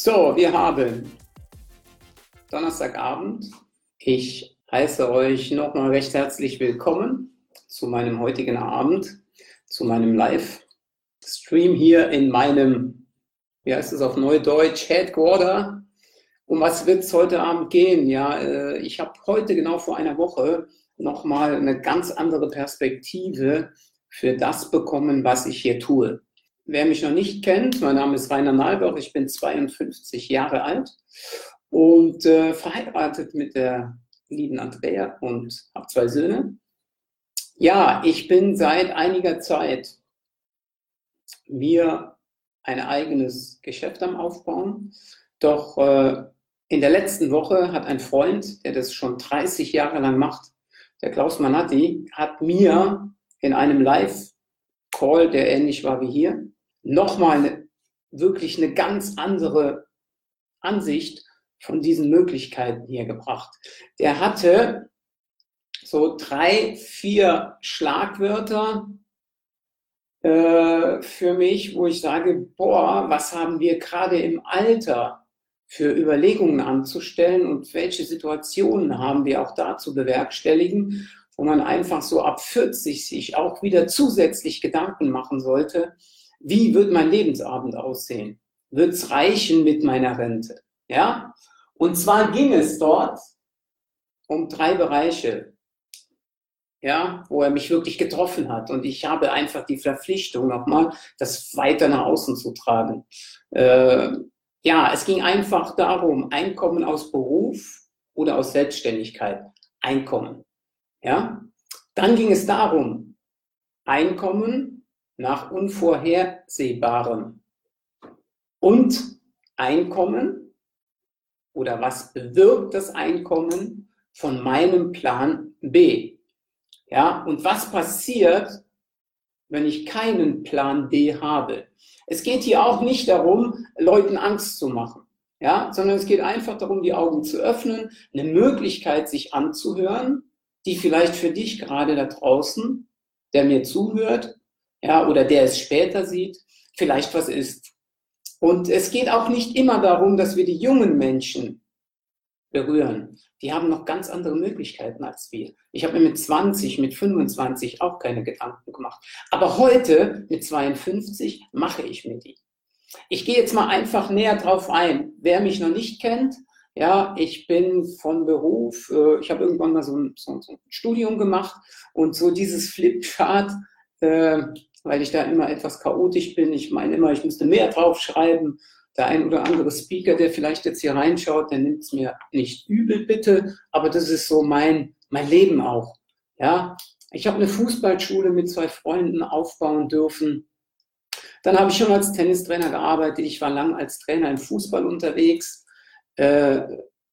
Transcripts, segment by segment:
So, wir haben Donnerstagabend. Ich heiße euch nochmal recht herzlich willkommen zu meinem heutigen Abend, zu meinem Live-Stream hier in meinem, wie heißt es auf Neudeutsch, Headquarter. Um was wird es heute Abend gehen? Ja, äh, ich habe heute genau vor einer Woche nochmal eine ganz andere Perspektive für das bekommen, was ich hier tue. Wer mich noch nicht kennt, mein Name ist Rainer Nalbach, ich bin 52 Jahre alt und äh, verheiratet mit der lieben Andrea und habe zwei Söhne. Ja, ich bin seit einiger Zeit mir ein eigenes Geschäft am Aufbauen. Doch äh, in der letzten Woche hat ein Freund, der das schon 30 Jahre lang macht, der Klaus Manatti, hat mir in einem Live-Call, der ähnlich war wie hier, nochmal wirklich eine ganz andere Ansicht von diesen Möglichkeiten hier gebracht. Der hatte so drei, vier Schlagwörter äh, für mich, wo ich sage, boah, was haben wir gerade im Alter für Überlegungen anzustellen und welche Situationen haben wir auch da zu bewerkstelligen, wo man einfach so ab 40 sich auch wieder zusätzlich Gedanken machen sollte, wie wird mein Lebensabend aussehen? Wird es reichen mit meiner Rente? Ja? Und zwar ging es dort um drei Bereiche, ja, wo er mich wirklich getroffen hat. Und ich habe einfach die Verpflichtung nochmal, das weiter nach außen zu tragen. Äh, ja, es ging einfach darum, Einkommen aus Beruf oder aus Selbstständigkeit. Einkommen. Ja? Dann ging es darum, Einkommen nach Unvorhersehbarem und Einkommen oder was bewirkt das Einkommen von meinem Plan B? Ja, und was passiert, wenn ich keinen Plan B habe? Es geht hier auch nicht darum, Leuten Angst zu machen, ja, sondern es geht einfach darum, die Augen zu öffnen, eine Möglichkeit sich anzuhören, die vielleicht für dich gerade da draußen, der mir zuhört, ja, oder der es später sieht, vielleicht was ist. Und es geht auch nicht immer darum, dass wir die jungen Menschen berühren. Die haben noch ganz andere Möglichkeiten als wir. Ich habe mir mit 20, mit 25 auch keine Gedanken gemacht. Aber heute mit 52 mache ich mir die. Ich gehe jetzt mal einfach näher drauf ein. Wer mich noch nicht kennt, ja, ich bin von Beruf, äh, ich habe irgendwann mal so ein, so, so ein, Studium gemacht und so dieses Flipchart, äh, weil ich da immer etwas chaotisch bin. Ich meine immer, ich müsste mehr draufschreiben der ein oder andere Speaker, der vielleicht jetzt hier reinschaut, der nimmt es mir nicht übel, bitte, aber das ist so mein, mein Leben auch. Ja, ich habe eine Fußballschule mit zwei Freunden aufbauen dürfen. Dann habe ich schon als Tennistrainer gearbeitet. Ich war lang als Trainer im Fußball unterwegs. Äh,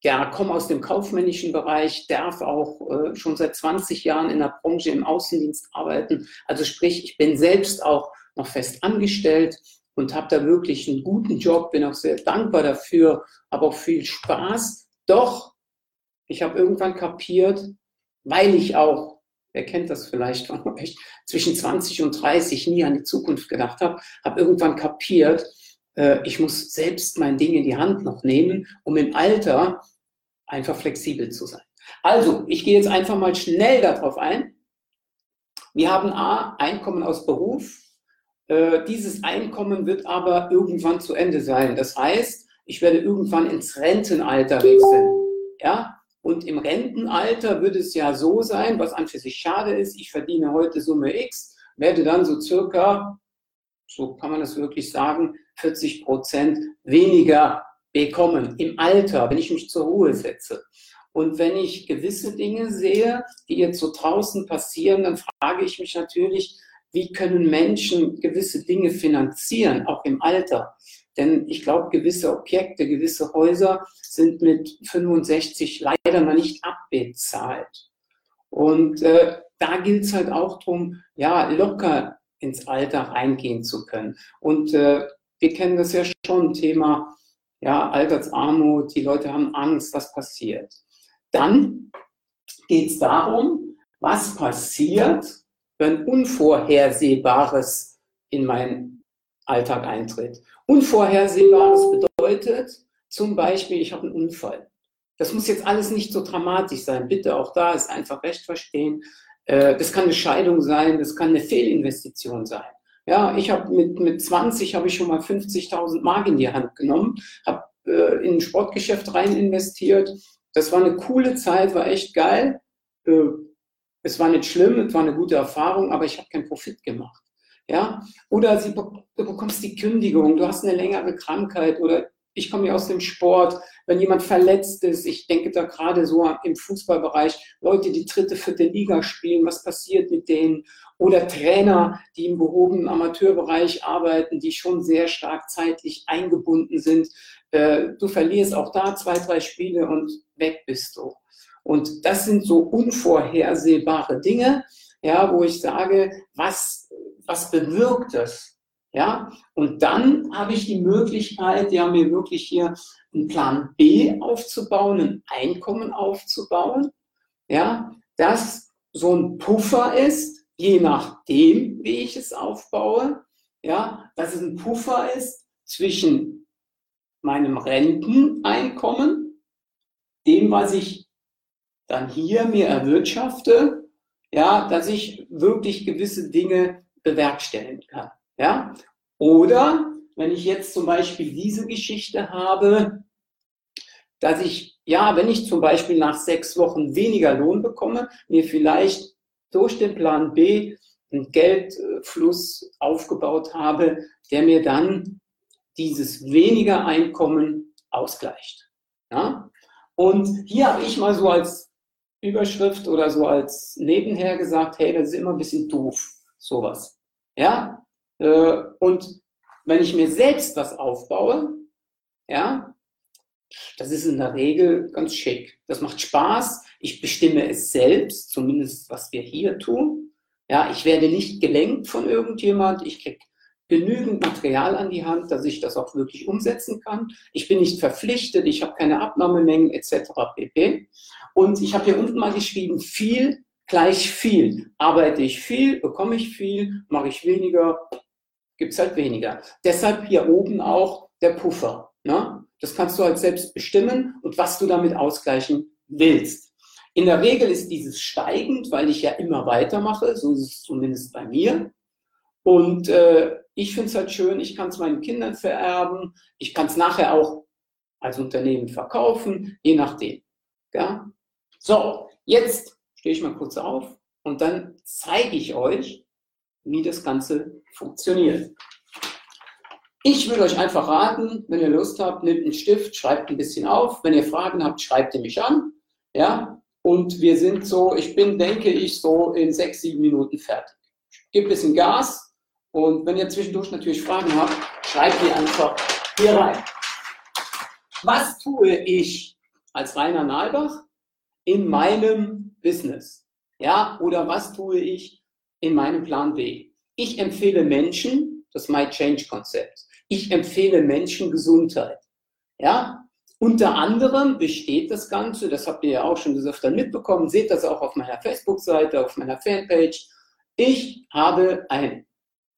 ja, komme aus dem kaufmännischen Bereich, darf auch äh, schon seit 20 Jahren in der Branche im Außendienst arbeiten. Also sprich, ich bin selbst auch noch fest angestellt und habe da wirklich einen guten Job, bin auch sehr dankbar dafür, habe auch viel Spaß. Doch, ich habe irgendwann kapiert, weil ich auch, wer kennt das vielleicht, ich zwischen 20 und 30 nie an die Zukunft gedacht habe, habe irgendwann kapiert, äh, ich muss selbst mein Ding in die Hand noch nehmen, um im Alter einfach flexibel zu sein. Also, ich gehe jetzt einfach mal schnell darauf ein. Wir haben A, Einkommen aus Beruf, äh, dieses Einkommen wird aber irgendwann zu Ende sein. Das heißt, ich werde irgendwann ins Rentenalter wechseln. Ja? Und im Rentenalter wird es ja so sein, was an für sich schade ist, ich verdiene heute Summe X, werde dann so circa, so kann man das wirklich sagen, 40 Prozent weniger bekommen im Alter, wenn ich mich zur Ruhe setze. Und wenn ich gewisse Dinge sehe, die jetzt so draußen passieren, dann frage ich mich natürlich, wie können Menschen gewisse Dinge finanzieren, auch im Alter. Denn ich glaube, gewisse Objekte, gewisse Häuser sind mit 65 leider noch nicht abbezahlt. Und äh, da gilt es halt auch darum, ja, locker ins Alter reingehen zu können. Und äh, wir kennen das ja schon, Thema ja, Altersarmut, die Leute haben Angst, was passiert. Dann geht es darum, was passiert, wenn Unvorhersehbares in meinen Alltag eintritt. Unvorhersehbares bedeutet, zum Beispiel, ich habe einen Unfall. Das muss jetzt alles nicht so dramatisch sein. Bitte auch da ist einfach recht verstehen. Äh, das kann eine Scheidung sein, das kann eine Fehlinvestition sein. Ja, ich habe mit, mit 20 habe ich schon mal 50.000 Mark in die Hand genommen, habe äh, in ein Sportgeschäft rein investiert. Das war eine coole Zeit, war echt geil. Äh, es war nicht schlimm, es war eine gute Erfahrung, aber ich habe keinen Profit gemacht. Ja, oder sie, du bekommst die Kündigung, du hast eine längere Krankheit oder ich komme ja aus dem Sport, wenn jemand verletzt ist, ich denke da gerade so im Fußballbereich, Leute, die dritte, vierte Liga spielen, was passiert mit denen? Oder Trainer, die im gehobenen Amateurbereich arbeiten, die schon sehr stark zeitlich eingebunden sind. Äh, du verlierst auch da zwei, drei Spiele und weg bist du. Und das sind so unvorhersehbare Dinge, ja, wo ich sage, was, was bewirkt das? Ja, und dann habe ich die Möglichkeit, ja, mir wirklich hier einen Plan B aufzubauen, ein Einkommen aufzubauen, ja, das so ein Puffer ist, je nachdem, wie ich es aufbaue, ja, dass es ein Puffer ist zwischen meinem Renteneinkommen, dem, was ich dann hier mir erwirtschafte, ja, dass ich wirklich gewisse Dinge bewerkstelligen kann. Ja? Oder wenn ich jetzt zum Beispiel diese Geschichte habe, dass ich, ja, wenn ich zum Beispiel nach sechs Wochen weniger Lohn bekomme, mir vielleicht durch den Plan B einen Geldfluss aufgebaut habe, der mir dann dieses weniger Einkommen ausgleicht. Ja? Und hier habe ich mal so als Überschrift oder so als Nebenher gesagt, hey, das ist immer ein bisschen doof, sowas. Ja, und wenn ich mir selbst was aufbaue, ja, das ist in der Regel ganz schick. Das macht Spaß. Ich bestimme es selbst, zumindest was wir hier tun. Ja, ich werde nicht gelenkt von irgendjemand. Ich kriege genügend Material an die Hand, dass ich das auch wirklich umsetzen kann. Ich bin nicht verpflichtet, ich habe keine Abnahmemengen etc. pp. Und ich habe hier unten mal geschrieben, viel gleich viel. Arbeite ich viel, bekomme ich viel, mache ich weniger, gibt es halt weniger. Deshalb hier oben auch der Puffer. Ne? Das kannst du halt selbst bestimmen und was du damit ausgleichen willst. In der Regel ist dieses steigend, weil ich ja immer weitermache, so ist es zumindest bei mir. Und äh, ich finde es halt schön, ich kann es meinen Kindern vererben, ich kann es nachher auch als Unternehmen verkaufen, je nachdem. Ja? So, jetzt stehe ich mal kurz auf und dann zeige ich euch, wie das Ganze funktioniert. Ich würde euch einfach raten, wenn ihr Lust habt, nehmt einen Stift, schreibt ein bisschen auf. Wenn ihr Fragen habt, schreibt ihr mich an. Ja, und wir sind so, ich bin, denke ich, so in sechs, sieben Minuten fertig. Gebt ein bisschen Gas und wenn ihr zwischendurch natürlich Fragen habt, schreibt die einfach hier rein. Was tue ich als Rainer Nalbach in meinem Business? Ja, oder was tue ich in meinem Plan B. Ich empfehle Menschen, das My Change Konzept, ich empfehle Menschen Gesundheit. Ja, unter anderem besteht das Ganze, das habt ihr ja auch schon des Öfteren mitbekommen, seht das auch auf meiner Facebook-Seite, auf meiner Fanpage. Ich habe ein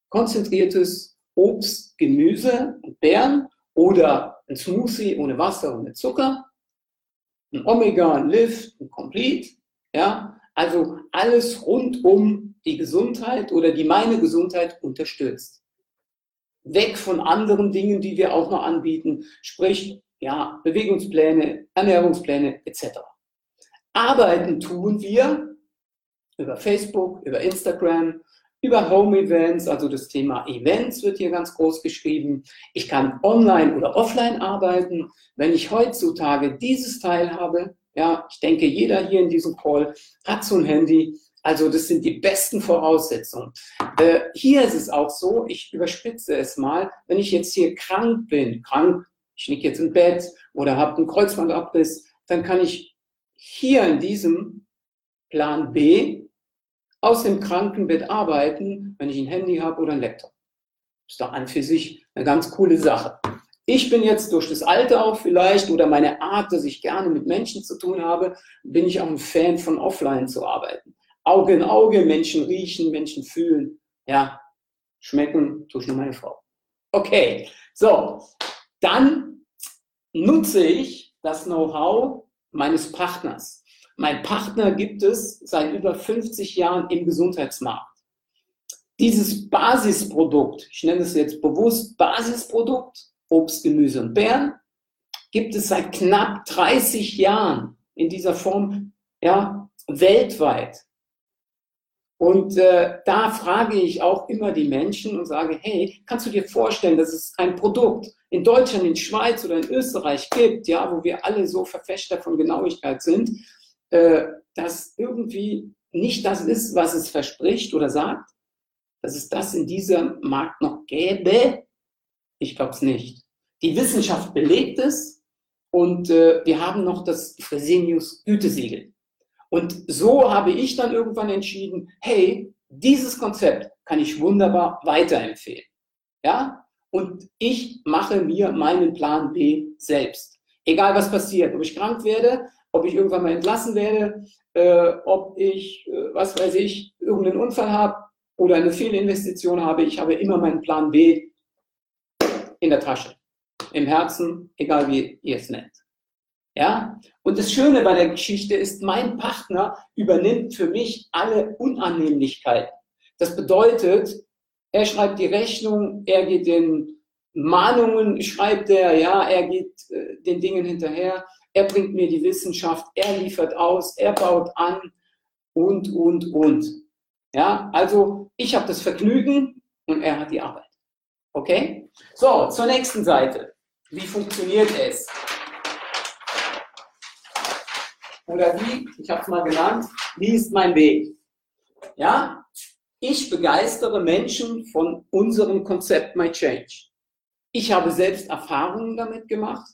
konzentriertes Obst, Gemüse und Beeren oder ein Smoothie ohne Wasser und mit Zucker, ein Omega, ein Lift, ein Complete, ja, also alles rund um die Gesundheit oder die meine Gesundheit unterstützt. Weg von anderen Dingen, die wir auch noch anbieten, sprich ja, Bewegungspläne, Ernährungspläne etc. Arbeiten tun wir über Facebook, über Instagram, über Home Events, also das Thema Events wird hier ganz groß geschrieben. Ich kann online oder offline arbeiten. Wenn ich heutzutage dieses Teil habe, ja, ich denke, jeder hier in diesem Call hat so ein Handy, also das sind die besten Voraussetzungen. Äh, hier ist es auch so, ich überspitze es mal, wenn ich jetzt hier krank bin, krank, ich liege jetzt im Bett oder habe einen Kreuzbandabriss, dann kann ich hier in diesem Plan B aus dem Krankenbett arbeiten, wenn ich ein Handy habe oder ein Laptop. Ist doch an für sich eine ganz coole Sache. Ich bin jetzt durch das Alter auch vielleicht oder meine Art, dass ich gerne mit Menschen zu tun habe, bin ich auch ein Fan von offline zu arbeiten. Auge in Auge, Menschen riechen, Menschen fühlen, ja, schmecken, tue ich nur meine Frau. Okay, so, dann nutze ich das Know-how meines Partners. Mein Partner gibt es seit über 50 Jahren im Gesundheitsmarkt. Dieses Basisprodukt, ich nenne es jetzt bewusst Basisprodukt, Obst, Gemüse und Beeren, gibt es seit knapp 30 Jahren in dieser Form ja, weltweit. Und äh, da frage ich auch immer die Menschen und sage, hey, kannst du dir vorstellen, dass es ein Produkt in Deutschland, in Schweiz oder in Österreich gibt, ja, wo wir alle so Verfechter von Genauigkeit sind, äh, das irgendwie nicht das ist, was es verspricht oder sagt, dass es das in diesem Markt noch gäbe? Ich glaube es nicht. Die Wissenschaft belegt es und äh, wir haben noch das Fresenius Gütesiegel. Und so habe ich dann irgendwann entschieden, hey, dieses Konzept kann ich wunderbar weiterempfehlen. Ja? Und ich mache mir meinen Plan B selbst. Egal was passiert, ob ich krank werde, ob ich irgendwann mal entlassen werde, äh, ob ich, äh, was weiß ich, irgendeinen Unfall habe oder eine Fehlinvestition habe, ich habe immer meinen Plan B in der Tasche, im Herzen, egal wie ihr es nennt. Ja? Und das Schöne bei der Geschichte ist, mein Partner übernimmt für mich alle Unannehmlichkeiten. Das bedeutet, er schreibt die Rechnung, er geht den Mahnungen, schreibt er, ja, er geht äh, den Dingen hinterher, er bringt mir die Wissenschaft, er liefert aus, er baut an und, und, und. Ja, also ich habe das Vergnügen und er hat die Arbeit. Okay? So, zur nächsten Seite. Wie funktioniert es? Oder wie, ich habe es mal genannt, wie ist mein Weg? Ja, ich begeistere Menschen von unserem Konzept My Change. Ich habe selbst Erfahrungen damit gemacht.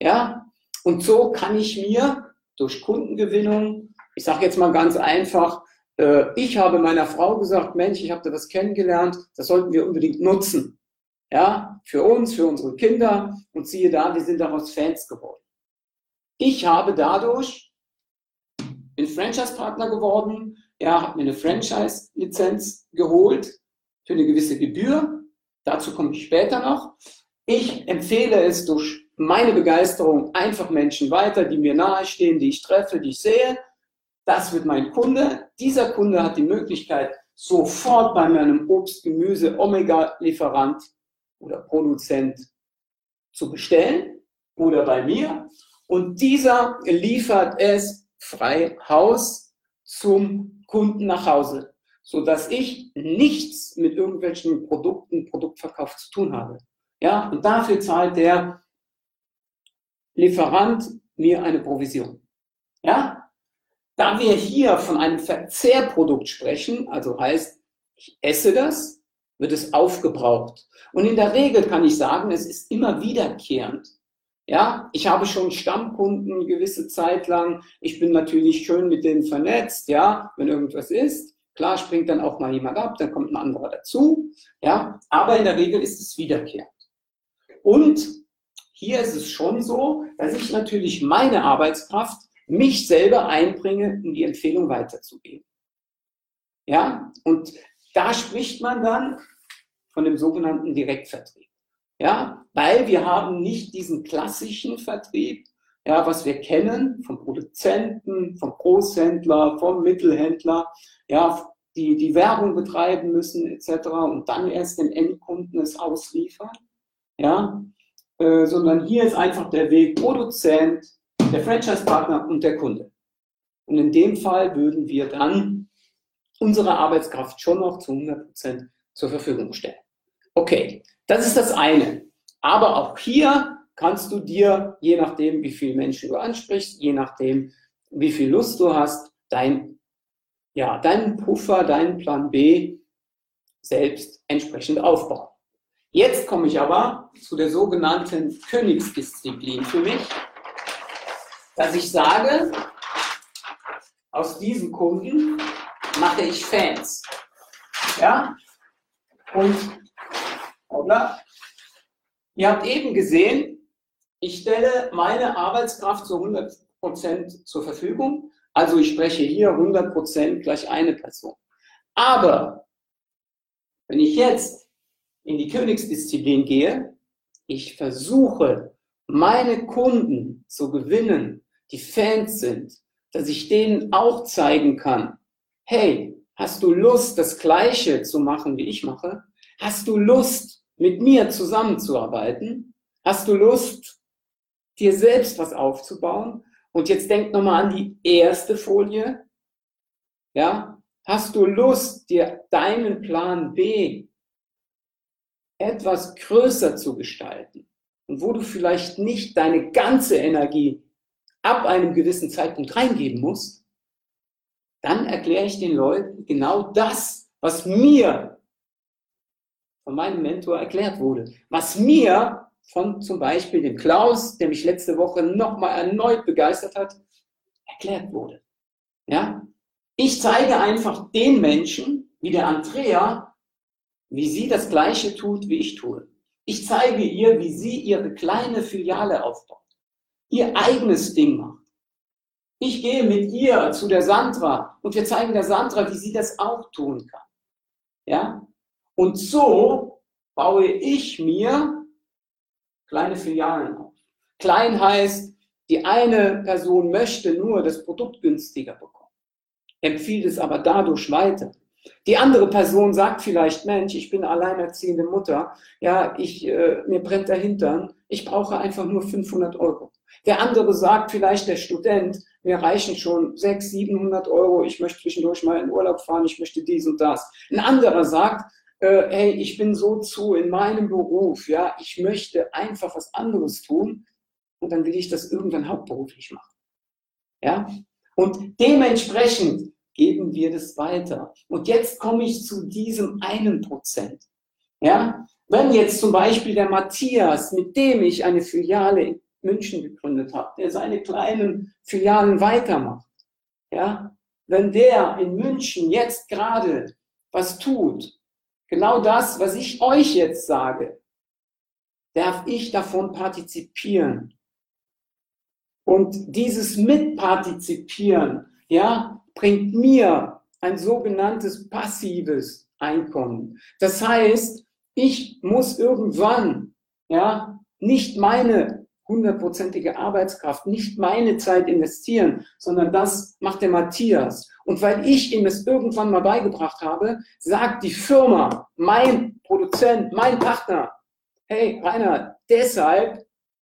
Ja, und so kann ich mir durch Kundengewinnung, ich sage jetzt mal ganz einfach, äh, ich habe meiner Frau gesagt, Mensch, ich habe da was kennengelernt, das sollten wir unbedingt nutzen. Ja, für uns, für unsere Kinder. Und siehe da, wir sind daraus Fans geworden. Ich habe dadurch, bin Franchise-Partner geworden, ja, habe mir eine Franchise-Lizenz geholt für eine gewisse Gebühr. Dazu komme ich später noch. Ich empfehle es durch meine Begeisterung einfach Menschen weiter, die mir nahestehen, die ich treffe, die ich sehe. Das wird mein Kunde. Dieser Kunde hat die Möglichkeit, sofort bei meinem Obst, Gemüse, Omega-Lieferant oder Produzent zu bestellen oder bei mir. Und dieser liefert es frei Haus zum Kunden nach Hause, sodass ich nichts mit irgendwelchen Produkten, Produktverkauf zu tun habe. Ja, und dafür zahlt der Lieferant mir eine Provision. Ja, da wir hier von einem Verzehrprodukt sprechen, also heißt, ich esse das, wird es aufgebraucht. Und in der Regel kann ich sagen, es ist immer wiederkehrend. Ja, ich habe schon Stammkunden gewisse Zeit lang. Ich bin natürlich schön mit denen vernetzt. Ja, wenn irgendwas ist, klar springt dann auch mal jemand ab, dann kommt ein anderer dazu. Ja, aber in der Regel ist es wiederkehrend. Und hier ist es schon so, dass ich natürlich meine Arbeitskraft mich selber einbringe, um die Empfehlung weiterzugeben. Ja, und da spricht man dann von dem sogenannten Direktvertrieb. Ja, weil wir haben nicht diesen klassischen Vertrieb, ja, was wir kennen vom Produzenten, vom Großhändler, vom Mittelhändler, ja, die die Werbung betreiben müssen etc. und dann erst den Endkunden es ausliefern. Ja, äh, sondern hier ist einfach der Weg Produzent, der Franchise-Partner und der Kunde. Und in dem Fall würden wir dann unsere Arbeitskraft schon noch zu 100 Prozent zur Verfügung stellen. Okay, das ist das eine. Aber auch hier kannst du dir, je nachdem, wie viele Menschen du ansprichst, je nachdem, wie viel Lust du hast, dein, ja, deinen Puffer, deinen Plan B selbst entsprechend aufbauen. Jetzt komme ich aber zu der sogenannten Königsdisziplin für mich, dass ich sage, aus diesen Kunden mache ich Fans. Ja? Und oder? Ihr habt eben gesehen, ich stelle meine Arbeitskraft zu 100% zur Verfügung. Also ich spreche hier 100% gleich eine Person. Aber wenn ich jetzt in die Königsdisziplin gehe, ich versuche meine Kunden zu gewinnen, die Fans sind, dass ich denen auch zeigen kann, hey, hast du Lust, das Gleiche zu machen, wie ich mache? Hast du Lust, mit mir zusammenzuarbeiten? Hast du Lust, dir selbst was aufzubauen? Und jetzt denk nochmal an die erste Folie. Ja, hast du Lust, dir deinen Plan B etwas größer zu gestalten? Und wo du vielleicht nicht deine ganze Energie ab einem gewissen Zeitpunkt reingeben musst, dann erkläre ich den Leuten genau das, was mir von meinem Mentor erklärt wurde, was mir von zum Beispiel dem Klaus, der mich letzte Woche nochmal erneut begeistert hat, erklärt wurde. Ja? Ich zeige einfach den Menschen, wie der Andrea, wie sie das Gleiche tut, wie ich tue. Ich zeige ihr, wie sie ihre kleine Filiale aufbaut, ihr eigenes Ding macht. Ich gehe mit ihr zu der Sandra und wir zeigen der Sandra, wie sie das auch tun kann. Ja? Und so baue ich mir kleine Filialen auf. Klein heißt, die eine Person möchte nur das Produkt günstiger bekommen, empfiehlt es aber dadurch weiter. Die andere Person sagt vielleicht, Mensch, ich bin alleinerziehende Mutter, ja, ich, äh, mir brennt der Hintern, ich brauche einfach nur 500 Euro. Der andere sagt vielleicht, der Student, mir reichen schon 600, 700 Euro, ich möchte zwischendurch mal in Urlaub fahren, ich möchte dies und das. Ein anderer sagt, äh, hey, ich bin so zu in meinem Beruf, ja, ich möchte einfach was anderes tun und dann will ich das irgendwann hauptberuflich machen. Ja, und dementsprechend geben wir das weiter. Und jetzt komme ich zu diesem einen Prozent. Ja, wenn jetzt zum Beispiel der Matthias, mit dem ich eine Filiale in München gegründet habe, der seine kleinen Filialen weitermacht, ja, wenn der in München jetzt gerade was tut, Genau das, was ich euch jetzt sage, darf ich davon partizipieren. Und dieses Mitpartizipieren, ja, bringt mir ein sogenanntes passives Einkommen. Das heißt, ich muss irgendwann, ja, nicht meine hundertprozentige Arbeitskraft, nicht meine Zeit investieren, sondern das macht der Matthias. Und weil ich ihm es irgendwann mal beigebracht habe, sagt die Firma, mein Produzent, mein Partner, hey Rainer, deshalb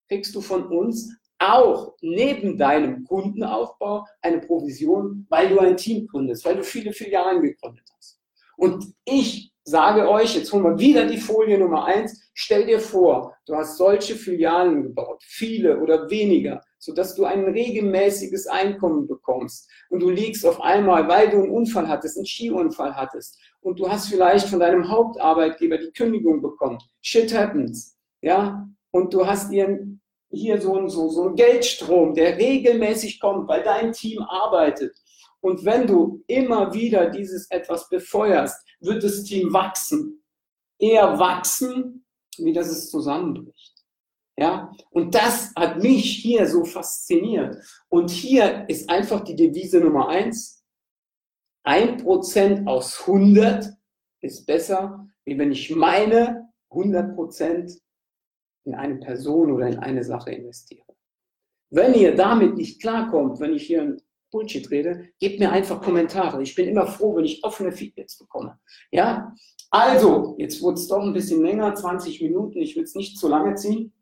kriegst du von uns auch neben deinem Kundenaufbau eine Provision, weil du ein Team gründest, weil du viele Filialen gegründet hast. Und ich sage euch, jetzt holen wir wieder die Folie Nummer eins, stell dir vor, du hast solche Filialen gebaut, viele oder weniger, sodass du ein regelmäßiges Einkommen bekommst und du liegst auf einmal, weil du einen Unfall hattest, einen Skiunfall hattest und du hast vielleicht von deinem Hauptarbeitgeber die Kündigung bekommen. Shit happens, ja, und du hast dir hier so einen, so, so einen Geldstrom, der regelmäßig kommt, weil dein Team arbeitet. Und wenn du immer wieder dieses etwas befeuerst, wird das Team wachsen. Eher wachsen, wie dass es zusammenbricht. Ja, und das hat mich hier so fasziniert. Und hier ist einfach die Devise Nummer eins. Ein Prozent aus 100 ist besser, wie wenn ich meine 100 Prozent in eine Person oder in eine Sache investiere. Wenn ihr damit nicht klarkommt, wenn ich hier Bullshit rede, gebt mir einfach Kommentare. Ich bin immer froh, wenn ich offene Feedbacks bekomme. Ja? Also, jetzt wurde es doch ein bisschen länger, 20 Minuten. Ich will es nicht zu lange ziehen.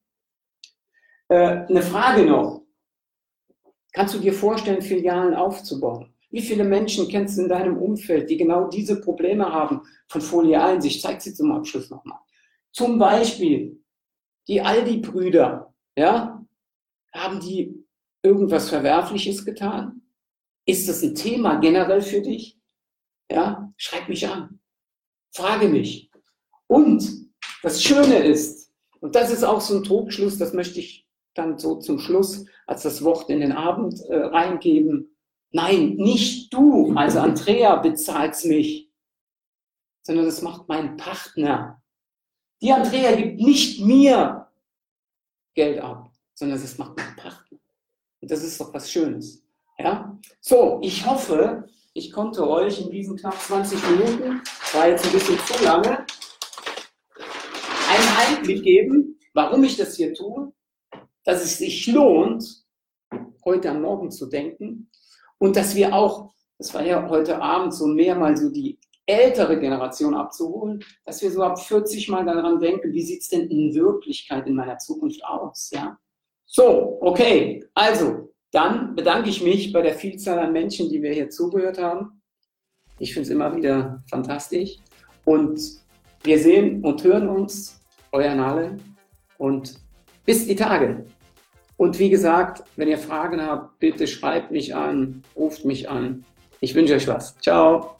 Äh, eine Frage noch. Kannst du dir vorstellen, Filialen aufzubauen? Wie viele Menschen kennst du in deinem Umfeld, die genau diese Probleme haben von Folie 1? Ich zeige sie zum Abschluss nochmal. Zum Beispiel die Aldi-Brüder, ja? Haben die irgendwas Verwerfliches getan? Ist das ein Thema generell für dich? Ja, schreib mich an. Frage mich. Und das Schöne ist, und das ist auch so ein Trugschluss, das möchte ich dann so zum Schluss als das Wort in den Abend äh, reingeben. Nein, nicht du, also Andrea, bezahlst mich, sondern das macht mein Partner. Die Andrea gibt nicht mir Geld ab, sondern das macht mein Partner. Und das ist doch was Schönes. Ja? So, ich hoffe, ich konnte euch in diesen knapp 20 Minuten, war jetzt ein bisschen zu lange, einen Einblick geben, warum ich das hier tue, dass es sich lohnt, heute am Morgen zu denken und dass wir auch, das war ja heute Abend so mehr mal so die ältere Generation abzuholen, dass wir so ab 40 mal daran denken, wie sieht es denn in Wirklichkeit in meiner Zukunft aus, ja? So, okay, also, dann bedanke ich mich bei der Vielzahl an Menschen, die mir hier zugehört haben. Ich finde es immer wieder fantastisch. Und wir sehen und hören uns, euer Nale, und bis die Tage. Und wie gesagt, wenn ihr Fragen habt, bitte schreibt mich an, ruft mich an. Ich wünsche euch was. Ciao.